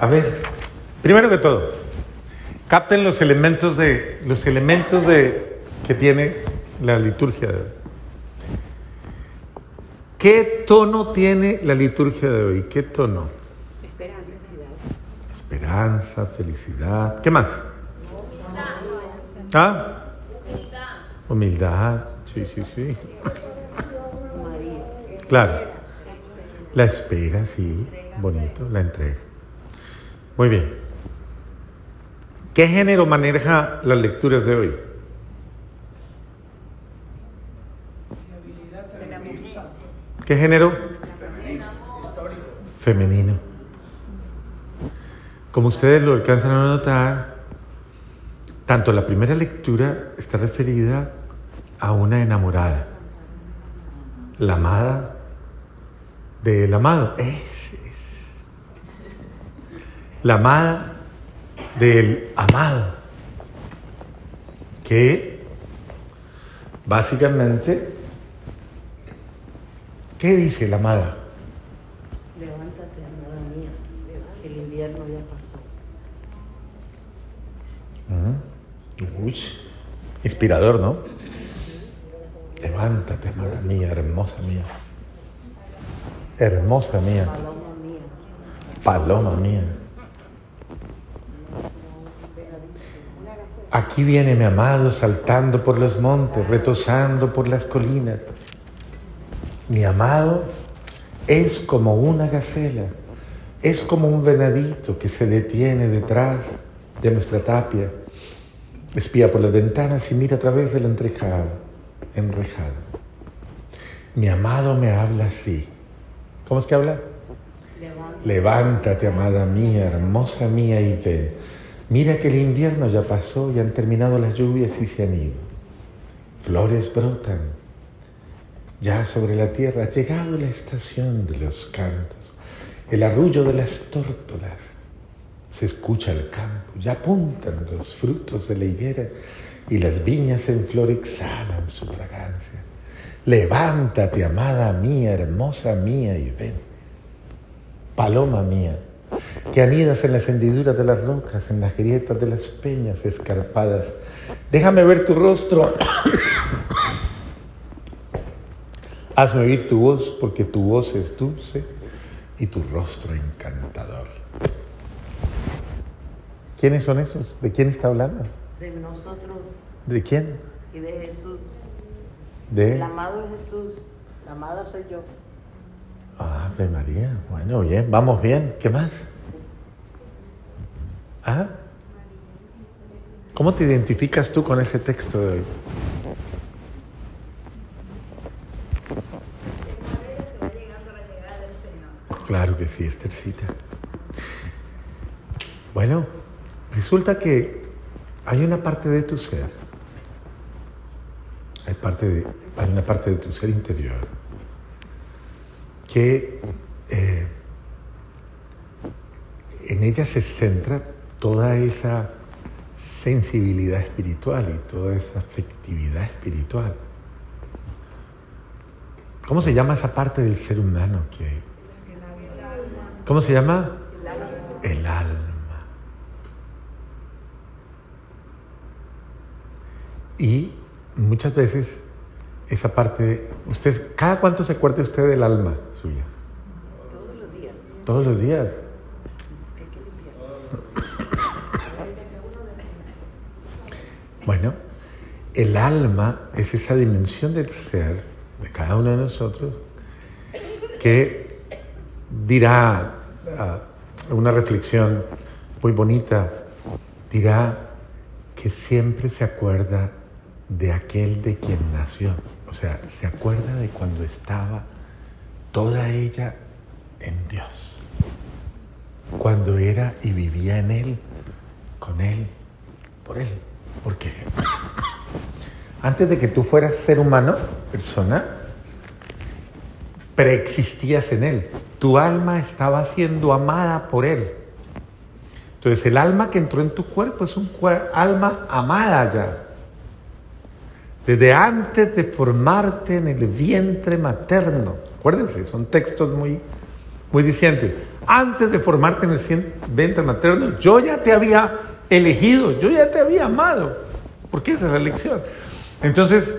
A ver, primero que todo, capten los elementos de los elementos de que tiene la liturgia de hoy. ¿Qué tono tiene la liturgia de hoy? ¿Qué tono? Esperanza. Esperanza, felicidad. ¿Qué más? ¿Ah? Humildad. Sí, sí, sí. Claro. La espera, sí. Bonito. La entrega. Muy bien. ¿Qué género maneja las lecturas de hoy? ¿Qué género? Femenino. Como ustedes lo alcanzan a notar, tanto la primera lectura está referida a una enamorada, la amada del amado, es. La amada del amado, que básicamente, ¿qué dice la amada? Levántate, amada mía, que el invierno ya pasó. Uy, inspirador, ¿no? Levántate, amada mía, hermosa mía. Hermosa mía, Paloma mía. paloma mía. Aquí viene mi amado saltando por los montes, retosando por las colinas. Mi amado es como una gacela, es como un venadito que se detiene detrás de nuestra tapia, espía por las ventanas y mira a través del enrejado, enrejado. Mi amado me habla así. ¿Cómo es que habla? Levántate. Levántate, amada mía, hermosa mía, y ven. Mira que el invierno ya pasó y han terminado las lluvias y se han ido. Flores brotan. Ya sobre la tierra ha llegado la estación de los cantos, el arrullo de las tórtolas. Se escucha el campo, ya apuntan los frutos de la higuera y las viñas en flor exhalan su fragancia. Levántate, amada mía, hermosa mía, y ven. Paloma mía, que anidas en las hendiduras de las rocas, en las grietas de las peñas escarpadas. Déjame ver tu rostro. Hazme oír tu voz, porque tu voz es dulce y tu rostro encantador. ¿Quiénes son esos? ¿De quién está hablando? De nosotros ¿De quién? y de Jesús. De El amado es Jesús. La amada soy yo. Ave María. Bueno, bien, vamos bien. ¿Qué más? ¿Ah? ¿Cómo te identificas tú con ese texto de hoy? Claro que sí, Esthercita. Bueno, resulta que hay una parte de tu ser, hay, parte de- hay una parte de tu ser interior que eh, en ella se centra toda esa sensibilidad espiritual y toda esa afectividad espiritual. ¿Cómo se llama esa parte del ser humano que... ¿Cómo se llama? El alma. Y muchas veces esa parte, usted, ¿cada cuánto se acuerda usted del alma suya? Todos los días. Todos los días. Bueno, el alma es esa dimensión del ser de cada uno de nosotros que dirá ah, una reflexión muy bonita, dirá que siempre se acuerda de aquel de quien nació. O sea, se acuerda de cuando estaba toda ella en Dios. Cuando era y vivía en Él, con Él, por Él. Porque antes de que tú fueras ser humano, persona, preexistías en Él. Tu alma estaba siendo amada por Él. Entonces el alma que entró en tu cuerpo es un alma amada ya. Desde antes de formarte en el vientre materno. Acuérdense, son textos muy, muy diciente. Antes de formarte en el vientre materno, yo ya te había elegido, yo ya te había amado. Porque esa es la elección. Entonces,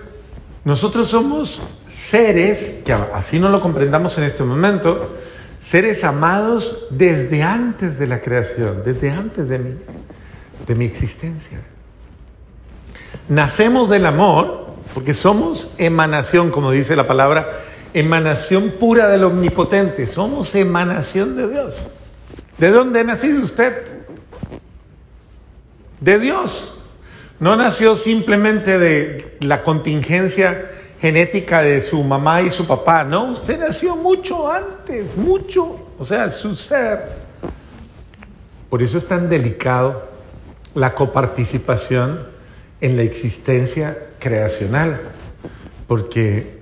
nosotros somos seres, que así no lo comprendamos en este momento, seres amados desde antes de la creación, desde antes de mi, de mi existencia. Nacemos del amor porque somos emanación, como dice la palabra, emanación pura del omnipotente, somos emanación de Dios. ¿De dónde ha nacido usted? De Dios. No nació simplemente de la contingencia genética de su mamá y su papá, no, usted nació mucho antes, mucho, o sea, su ser. Por eso es tan delicado la coparticipación en la existencia creacional, porque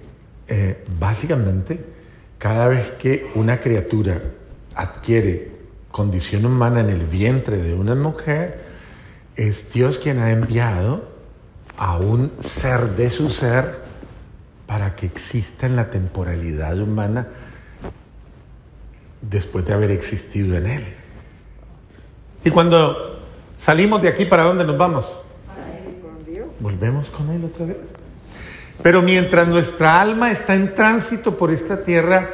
eh, básicamente cada vez que una criatura adquiere condición humana en el vientre de una mujer, es Dios quien ha enviado a un ser de su ser para que exista en la temporalidad humana después de haber existido en Él. Y cuando salimos de aquí, ¿para dónde nos vamos? Volvemos con Él otra vez. Pero mientras nuestra alma está en tránsito por esta tierra,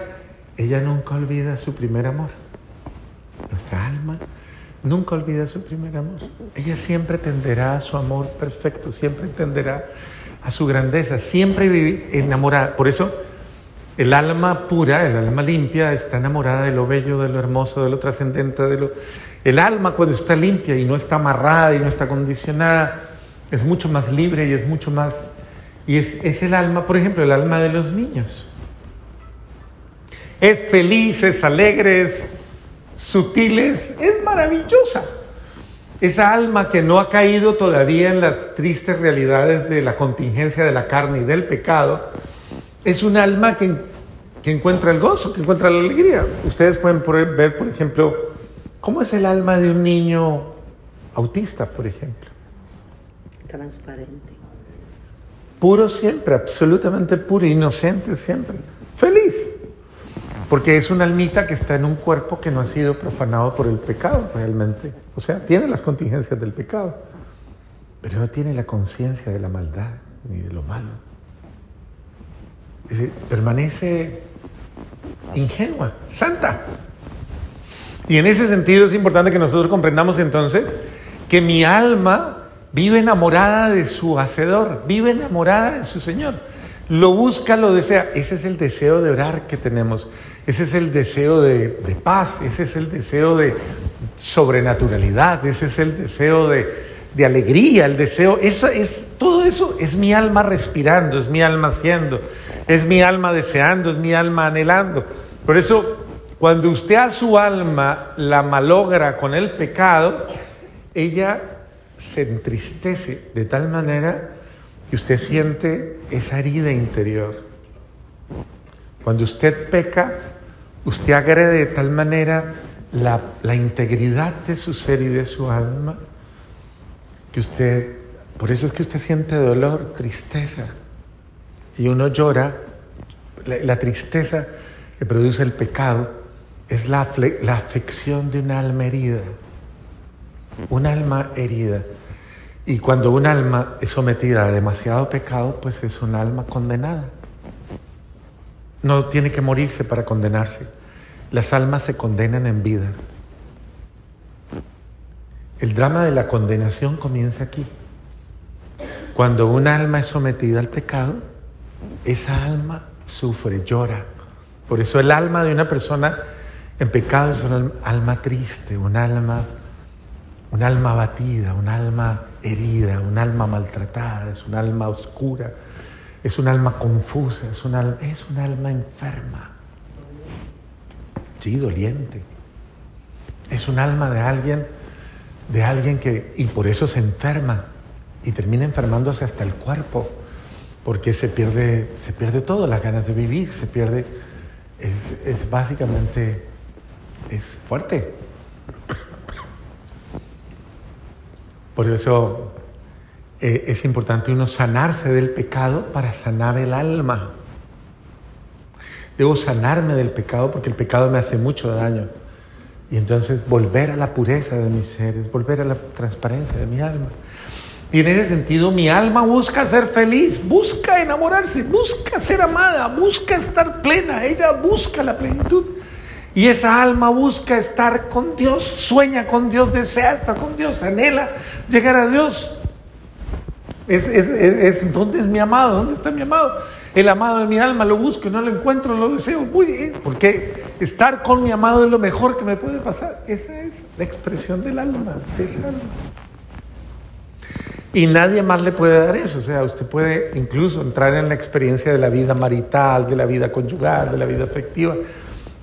ella nunca olvida su primer amor. Nuestra alma nunca olvida su primer amor. Ella siempre tenderá a su amor perfecto, siempre tenderá a su grandeza, siempre enamorada. Por eso el alma pura, el alma limpia, está enamorada de lo bello, de lo hermoso, de lo trascendente, de lo... El alma cuando está limpia y no está amarrada y no está condicionada, es mucho más libre y es mucho más... Y es, es el alma, por ejemplo, el alma de los niños. Es feliz, es alegre, es sutiles, es maravillosa. Esa alma que no ha caído todavía en las tristes realidades de la contingencia de la carne y del pecado, es un alma que, que encuentra el gozo, que encuentra la alegría. Ustedes pueden ver, por ejemplo, cómo es el alma de un niño autista, por ejemplo. Transparente. Puro siempre, absolutamente puro, inocente siempre, feliz. Porque es una almita que está en un cuerpo que no ha sido profanado por el pecado realmente. O sea, tiene las contingencias del pecado, pero no tiene la conciencia de la maldad ni de lo malo. permanece ingenua, santa. Y en ese sentido es importante que nosotros comprendamos entonces que mi alma vive enamorada de su Hacedor, vive enamorada de su Señor. Lo busca, lo desea. Ese es el deseo de orar que tenemos. Ese es el deseo de, paz, ese es el deseo de sobrenaturalidad, ese es el deseo de, alegría, el deseo, es, todo eso es mi alma respirando, es mi alma haciendo, es mi alma deseando, es mi alma anhelando. Por eso, cuando usted a su alma la malogra con el pecado, ella se entristece de tal manera que usted siente esa herida interior. Cuando usted peca, usted agrede de tal manera la, integridad de su ser y de su alma que usted, por eso es que usted siente dolor, tristeza. Y uno llora, la, tristeza que produce el pecado es la, la afección de un alma herida. Un alma herida. Y cuando un alma es sometida a demasiado pecado, pues es un alma condenada. No tiene que morirse para condenarse. Las almas se condenan en vida. El drama de la condenación comienza aquí. Cuando un alma es sometida al pecado, esa alma sufre, llora. Por eso el alma de una persona en pecado es un alma triste, un alma, un alma abatida, un alma herida, un alma maltratada, es un alma oscura es un alma confusa, es un alma, enferma. Sí, doliente. Es un alma de alguien, de alguien que, y por eso se enferma y termina enfermándose hasta el cuerpo, porque se pierde, se pierde todo, las ganas de vivir, se pierde, es, es básicamente, es fuerte. Por eso eh, es importante uno sanarse del pecado para sanar el alma. Debo sanarme del pecado porque el pecado me hace mucho daño. Y entonces volver a la pureza de mis seres, volver a la transparencia de mi alma. Y en ese sentido mi alma busca ser feliz, busca enamorarse, busca ser amada, busca estar plena, ella busca la plenitud. Y esa alma busca estar con Dios, sueña con Dios, desea estar con Dios, anhela llegar a Dios. ¿Dónde es mi amado? ¿Dónde está mi amado? El amado de mi alma lo busco, no lo encuentro, lo deseo. Muy bien, porque estar con mi amado es lo mejor que me puede pasar. Esa es la expresión del alma, de esa alma. Y nadie más le puede dar eso. O sea, usted puede incluso entrar en la experiencia de la vida marital, de la vida conyugal, de la vida afectiva.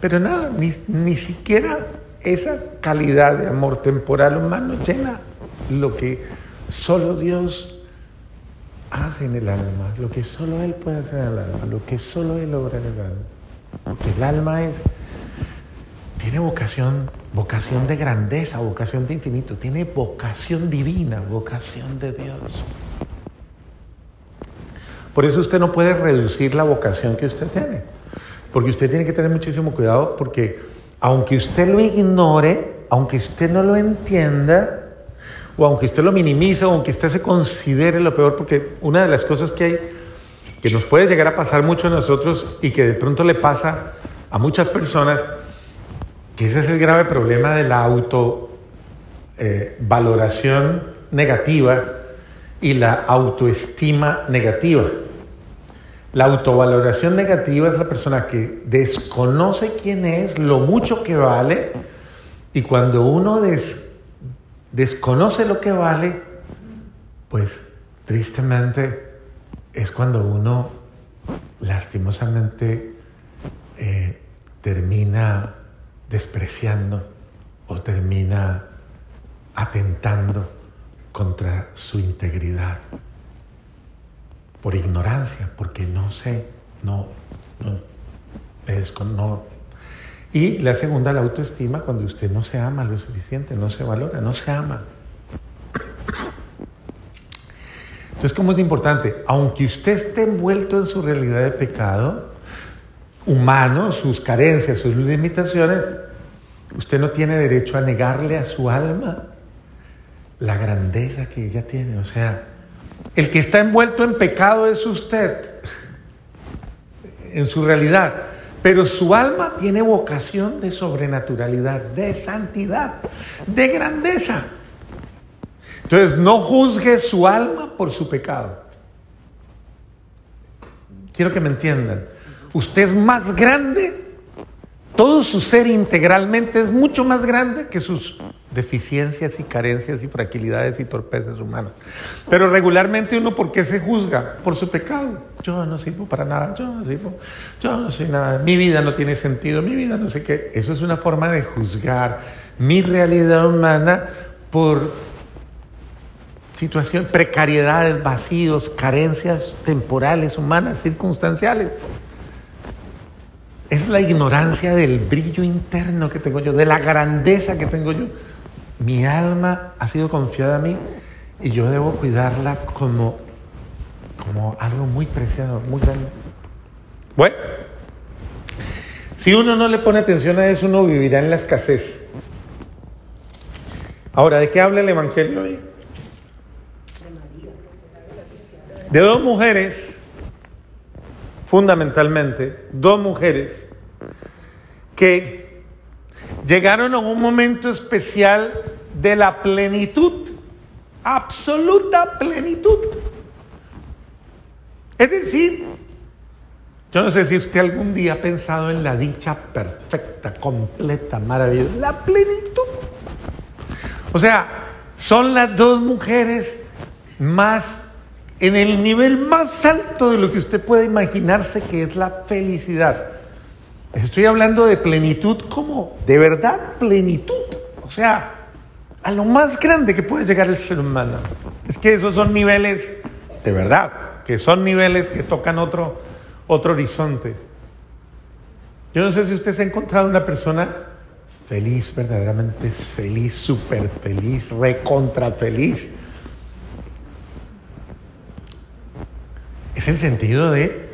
Pero nada, ni, ni siquiera esa calidad de amor temporal humano llena lo que solo Dios hace en el alma, lo que solo Él puede hacer en el alma, lo que solo Él logra en el alma. Porque el alma es, tiene vocación, vocación de grandeza, vocación de infinito, tiene vocación divina, vocación de Dios. Por eso usted no puede reducir la vocación que usted tiene. Porque usted tiene que tener muchísimo cuidado porque aunque usted lo ignore, aunque usted no lo entienda, o aunque usted lo minimice, o aunque usted se considere lo peor, porque una de las cosas que hay, que nos puede llegar a pasar mucho a nosotros y que de pronto le pasa a muchas personas, que ese es el grave problema de la autovaloración eh, negativa y la autoestima negativa. La autovaloración negativa es la persona que desconoce quién es, lo mucho que vale, y cuando uno desconoce lo que vale, pues tristemente es cuando uno lastimosamente eh, termina despreciando o termina atentando contra su integridad por ignorancia, porque no sé, no, no, no. Y la segunda, la autoestima, cuando usted no se ama lo suficiente, no se valora, no se ama. Entonces, como es importante, aunque usted esté envuelto en su realidad de pecado humano, sus carencias, sus limitaciones, usted no tiene derecho a negarle a su alma la grandeza que ella tiene. O sea, el que está envuelto en pecado es usted, en su realidad. Pero su alma tiene vocación de sobrenaturalidad, de santidad, de grandeza. Entonces no juzgue su alma por su pecado. Quiero que me entiendan. Usted es más grande todo su ser integralmente es mucho más grande que sus deficiencias y carencias y fragilidades y torpezas humanas. Pero regularmente uno, ¿por qué se juzga? Por su pecado. Yo no sirvo para nada, yo no sirvo, yo no soy nada, mi vida no tiene sentido, mi vida no sé qué. Eso es una forma de juzgar mi realidad humana por situaciones, precariedades, vacíos, carencias temporales, humanas, circunstanciales es la ignorancia del brillo interno que tengo yo, de la grandeza que tengo yo. Mi alma ha sido confiada a mí y yo debo cuidarla como, como algo muy preciado, muy grande. Bueno, si uno no le pone atención a eso, uno vivirá en la escasez. Ahora, ¿de qué habla el Evangelio hoy? De dos mujeres fundamentalmente, dos mujeres que llegaron a un momento especial de la plenitud, absoluta plenitud. Es decir, yo no sé si usted algún día ha pensado en la dicha perfecta, completa, maravillosa, la plenitud. O sea, son las dos mujeres más en el nivel más alto de lo que usted puede imaginarse que es la felicidad. Estoy hablando de plenitud como de verdad plenitud. O sea, a lo más grande que puede llegar el ser humano. Es que esos son niveles de verdad, que son niveles que tocan otro, otro horizonte. Yo no sé si usted se ha encontrado una persona feliz, verdaderamente feliz, súper feliz, recontra feliz es el sentido de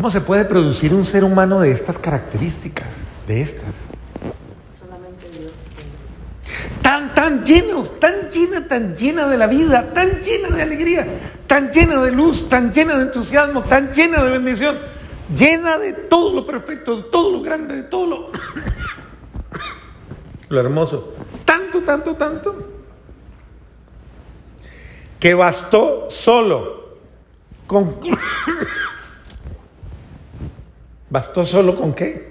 ¿Cómo se puede producir un ser humano de estas características? De estas. Solamente Dios. Tan, llenos, tan llena, tan llena de la vida, tan llena de alegría, tan llena de luz, tan llena de entusiasmo, tan llena de bendición, llena de todo lo perfecto, de todo lo grande, de todo lo, lo hermoso. Tanto, tanto, tanto, que bastó solo con... ¿Bastó solo con qué?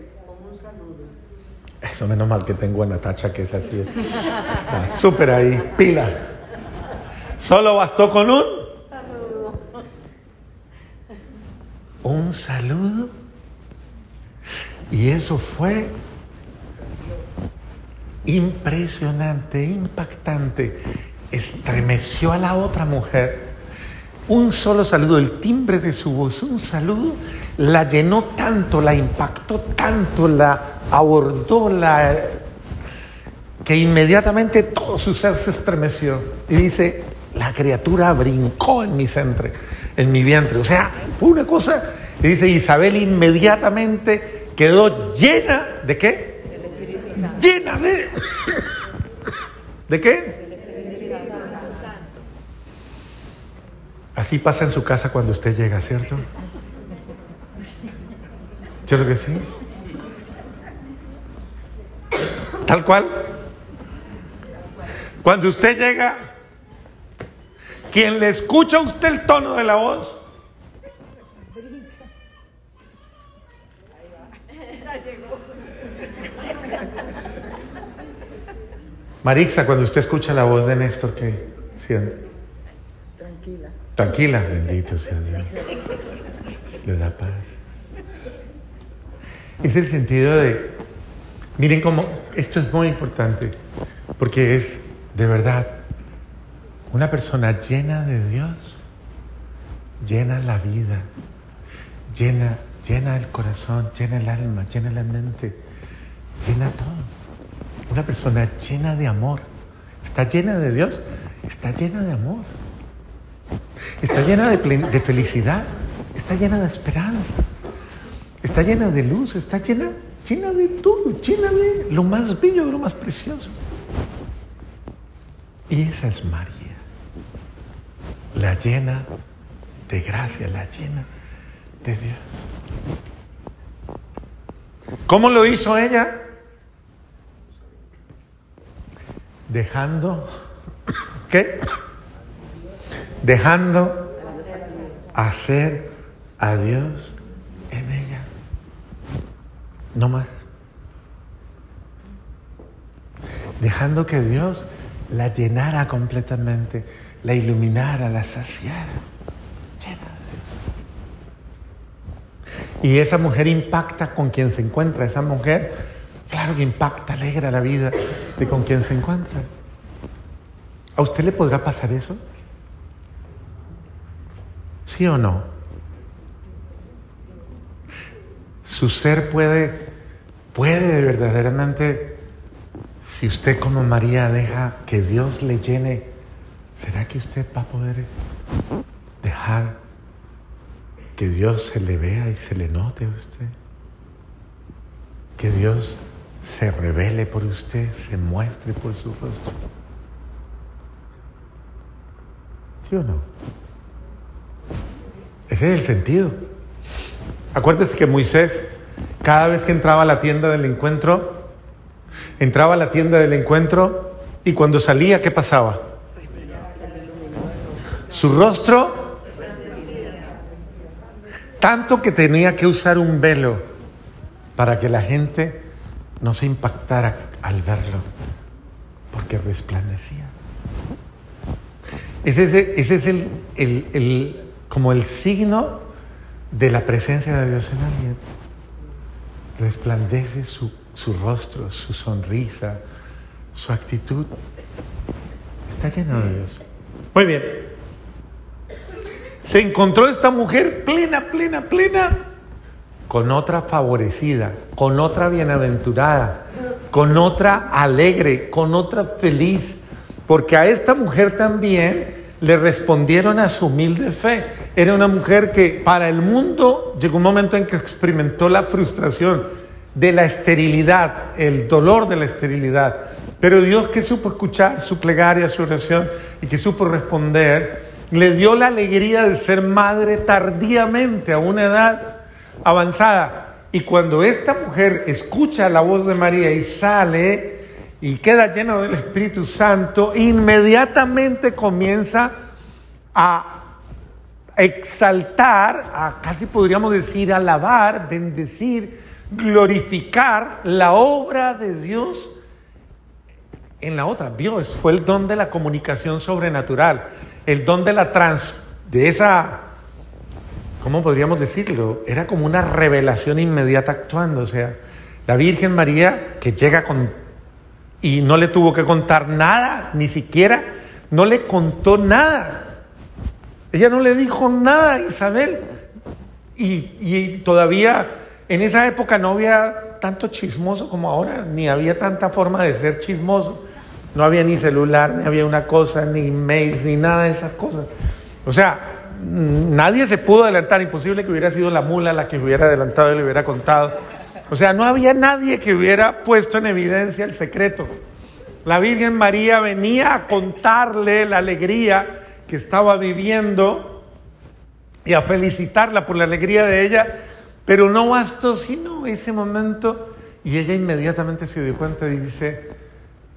Saludo. Eso menos mal que tengo a Natacha que es así. Está Súper ahí, pila. Solo bastó con un... Un saludo. Y eso fue impresionante, impactante. Estremeció a la otra mujer. Un solo saludo, el timbre de su voz, un saludo, la llenó tanto, la impactó tanto, la abordó, la que inmediatamente todo su ser se estremeció. Y dice, la criatura brincó en mi centre, en mi vientre. O sea, fue una cosa. Y dice, Isabel inmediatamente quedó llena de qué? Llena de... ¿De qué? Así pasa en su casa cuando usted llega, ¿cierto? ¿Cierto que sí? Tal cual. Cuando usted llega, quien le escucha a usted el tono de la voz, Marixa, cuando usted escucha la voz de Néstor, ¿qué siente? Tranquila. Bendito sea Dios. Le da paz. Es el sentido de, miren cómo, esto es muy importante, porque es de verdad una persona llena de Dios, llena la vida, llena, llena el corazón, llena el alma, llena la mente, llena todo. Una persona llena de amor, está llena de Dios, está llena de amor. Está llena de, de felicidad, está llena de esperanza, está llena de luz, está llena, llena de todo, llena de lo más bello, de lo más precioso. Y esa es María, la llena de gracia, la llena de Dios. ¿Cómo lo hizo ella? Dejando, ¿qué? Dejando hacer a Dios en ella. No más. Dejando que Dios la llenara completamente, la iluminara, la saciara. De Dios. Y esa mujer impacta con quien se encuentra. Esa mujer, claro que impacta, alegra la vida de con quien se encuentra. ¿A usted le podrá pasar eso? ¿Sí o no? Su ser puede, puede verdaderamente, si usted como María deja que Dios le llene, ¿será que usted va a poder dejar que Dios se le vea y se le note a usted? Que Dios se revele por usted, se muestre por su rostro. ¿Sí o no? Ese es el sentido. Acuérdese que Moisés, cada vez que entraba a la tienda del encuentro, entraba a la tienda del encuentro y cuando salía, ¿qué pasaba? Su rostro, tanto que tenía que usar un velo para que la gente no se impactara al verlo, porque resplandecía. Ese es, ese es el, el- el- como el signo de la presencia de Dios en alguien. Resplandece su, su rostro, su sonrisa, su actitud. Está lleno de Dios. Muy bien. Se encontró esta mujer plena, plena, plena, con otra favorecida, con otra bienaventurada, con otra alegre, con otra feliz, porque a esta mujer también le respondieron a su humilde fe. Era una mujer que para el mundo llegó un momento en que experimentó la frustración de la esterilidad, el dolor de la esterilidad. Pero Dios que supo escuchar su plegaria, su oración y que supo responder, le dio la alegría de ser madre tardíamente, a una edad avanzada. Y cuando esta mujer escucha la voz de María y sale y queda lleno del Espíritu Santo, inmediatamente comienza a exaltar, a casi podríamos decir alabar, bendecir, glorificar la obra de Dios en la otra. Dios fue el don de la comunicación sobrenatural, el don de la trans, de esa ¿cómo podríamos decirlo? Era como una revelación inmediata actuando, o sea, la Virgen María que llega con... y no le tuvo que contar nada, ni siquiera, no le contó nada. Ella no le dijo nada a Isabel. Y, y todavía en esa época no había tanto chismoso como ahora, ni había tanta forma de ser chismoso. No había ni celular, ni había una cosa, ni mails, ni nada de esas cosas. O sea, nadie se pudo adelantar, imposible que hubiera sido la mula la que hubiera adelantado y le hubiera contado. O sea, no había nadie que hubiera puesto en evidencia el secreto. La Virgen María venía a contarle la alegría que estaba viviendo y a felicitarla por la alegría de ella, pero no bastó sino ese momento y ella inmediatamente se dio cuenta y dice,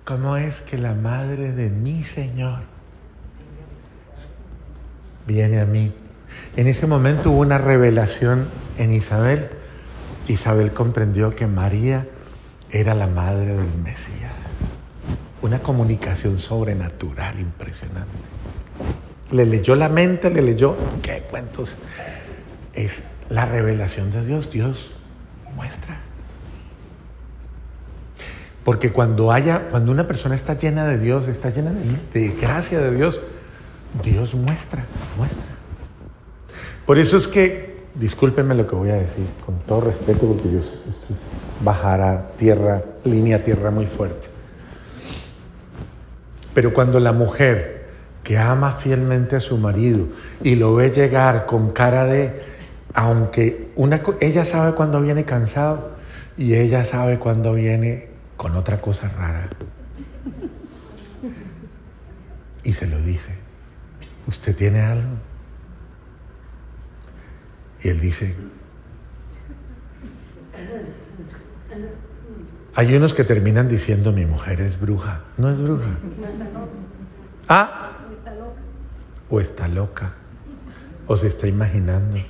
¿cómo es que la madre de mi Señor viene a mí. En ese momento hubo una revelación en Isabel. Isabel comprendió que María era la madre del Mesías. Una comunicación sobrenatural impresionante. Le leyó la mente, le leyó, ¿qué cuentos? Es la revelación de Dios. Dios muestra. Porque cuando haya, cuando una persona está llena de Dios, está llena de, de gracia de Dios, Dios muestra, muestra. Por eso es que, discúlpenme lo que voy a decir, con todo respeto, porque yo a tierra, línea tierra muy fuerte. Pero cuando la mujer que ama fielmente a su marido y lo ve llegar con cara de, aunque una, ella sabe cuando viene cansado y ella sabe cuando viene con otra cosa rara. Y se lo dice. ¿usted tiene algo? Y él dice, hay unos que terminan diciendo, mi mujer es bruja. No es bruja. Ah, o está loca, o se está imaginando.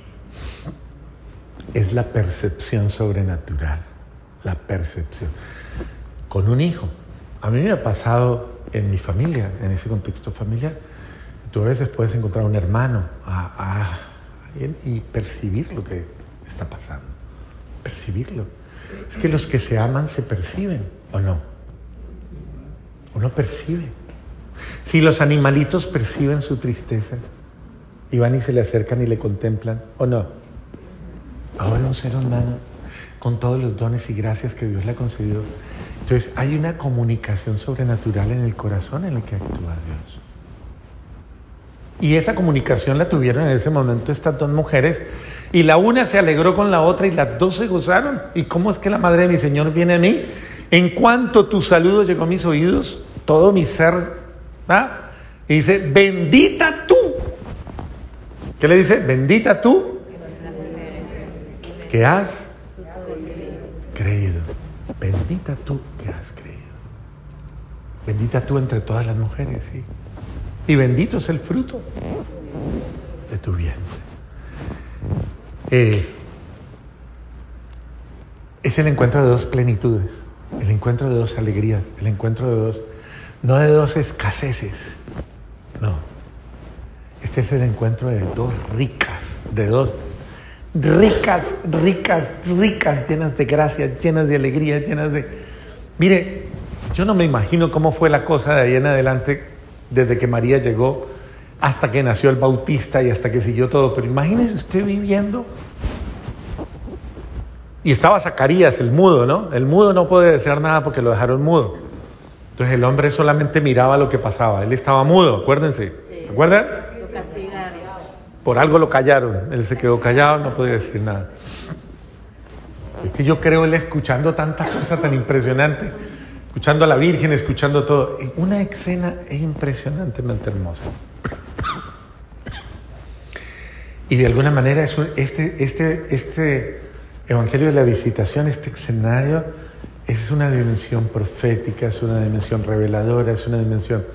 Es la percepción sobrenatural, la percepción. Con un hijo. A mí me ha pasado en mi familia, en ese contexto familiar Tú a veces puedes encontrar un hermano y percibir lo que está pasando. Percibirlo. Es que los que se aman se perciben, ¿o no? Uno percibe. Si los animalitos perciben su tristeza y van y se le acercan y le contemplan, ¿o no? Ahora un ser humano con todos los dones y gracias que Dios le ha concedido. Entonces hay una comunicación sobrenatural en el corazón en el que actúa Dios. Y esa comunicación la tuvieron en ese momento estas dos mujeres. Y la una se alegró con la otra y las dos se gozaron. ¿Y cómo es que la madre de mi Señor viene a mí? En cuanto tu saludo llegó a mis oídos, todo mi ser, ¿ah? Y dice, bendita tú. ¿Qué le dice? Bendita tú. Que has creído. Bendita tú que has creído. Bendita tú entre todas las mujeres, sí y bendito es el fruto de tu vientre. Eh, es el encuentro de dos plenitudes, el encuentro de dos alegrías, el encuentro de dos, no de dos escaseces, no. Este es el encuentro de dos ricas, de dos ricas, ricas, ricas, llenas de gracia, llenas de alegría, llenas de... Mire, yo no me imagino cómo fue la cosa de ahí en adelante desde que María llegó hasta que nació el Bautista y hasta que siguió todo. Pero imagínese usted viviendo. Y estaba Zacarías, el mudo, ¿no? El mudo no puede decir nada porque lo dejaron mudo. Entonces el hombre solamente miraba lo que pasaba. Él estaba mudo, acuérdense. ¿Recuerdan? Lo castigaron. Por algo lo callaron. Él se quedó callado, no podía decir nada. Es que yo creo él escuchando tantas cosas tan impresionantes, escuchando a la Virgen, escuchando todo. Una escena es impresionantemente hermosa. Y de alguna manera es este, este, este Evangelio de la Visitación, este escenario, es una dimensión profética, es una dimensión reveladora, es una dimensión,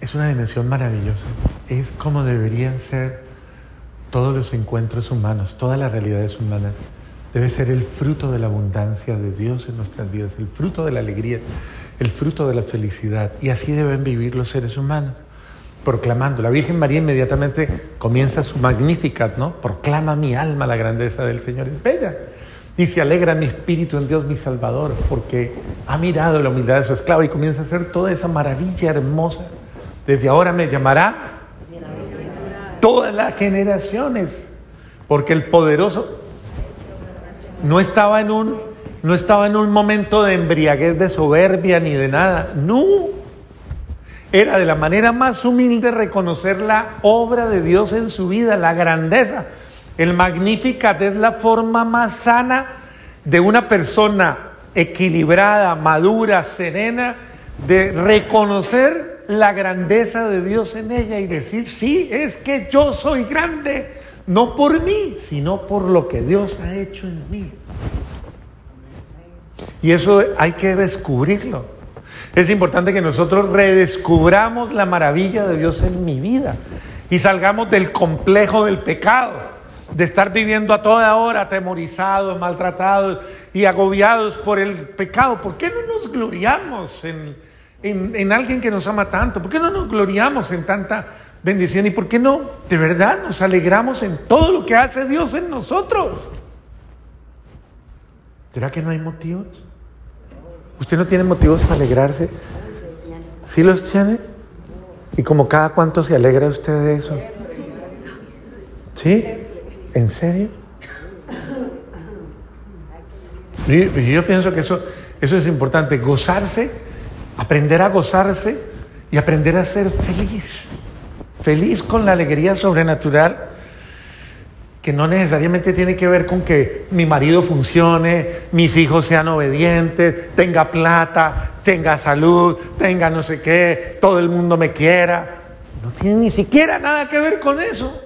es una dimensión maravillosa. Es como deberían ser todos los encuentros humanos, todas las realidades humanas. Debe ser el fruto de la abundancia de Dios en nuestras vidas, el fruto de la alegría, el fruto de la felicidad. Y así deben vivir los seres humanos, proclamando. La Virgen María inmediatamente comienza su Magnificat, ¿no? Proclama mi alma la grandeza del Señor. Es bella. Dice, alegra mi espíritu en Dios mi Salvador, porque ha mirado la humildad de su esclavo y comienza a hacer toda esa maravilla hermosa. Desde ahora me llamará todas las generaciones, porque el poderoso no estaba en un no estaba en un momento de embriaguez de soberbia ni de nada, no. Era de la manera más humilde reconocer la obra de Dios en su vida, la grandeza. El Magnificat es la forma más sana de una persona equilibrada, madura, serena, de reconocer la grandeza de Dios en ella y decir, sí, es que yo soy grande, no por mí, sino por lo que Dios ha hecho en mí. Y eso hay que descubrirlo. Es importante que nosotros redescubramos la maravilla de Dios en mi vida y salgamos del complejo del pecado, de estar viviendo a toda hora atemorizados, maltratados y agobiados por el pecado. ¿Por qué no nos gloriamos en, en, en alguien que nos ama tanto? ¿Por qué no nos gloriamos en tanta bendición? ¿Y por qué no de verdad nos alegramos en todo lo que hace Dios en nosotros? ¿Será que no hay motivos? ¿Usted no tiene motivos para alegrarse? ¿Sí los tiene? ¿Y como cada cuánto se alegra usted de eso? ¿Sí? ¿En serio? Y- y Yo pienso que eso, eso es importante, gozarse, aprender a gozarse y aprender a ser feliz. Feliz con la alegría sobrenatural que no necesariamente tiene que ver con que mi marido funcione, mis hijos sean obedientes, tenga plata, tenga salud, tenga no sé qué, todo el mundo me quiera. No tiene ni siquiera nada que ver con eso.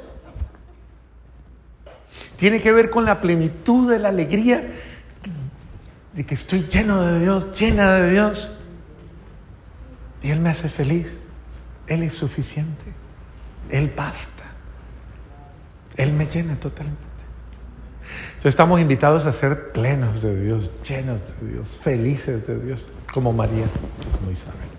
Tiene que ver con la plenitud de la alegría de que estoy lleno de Dios, llena de Dios. Y Él me hace feliz. Él es suficiente. Él basta. Él me llena totalmente. Entonces estamos invitados a ser plenos de Dios, llenos de Dios, felices de Dios, como María, como Isabel.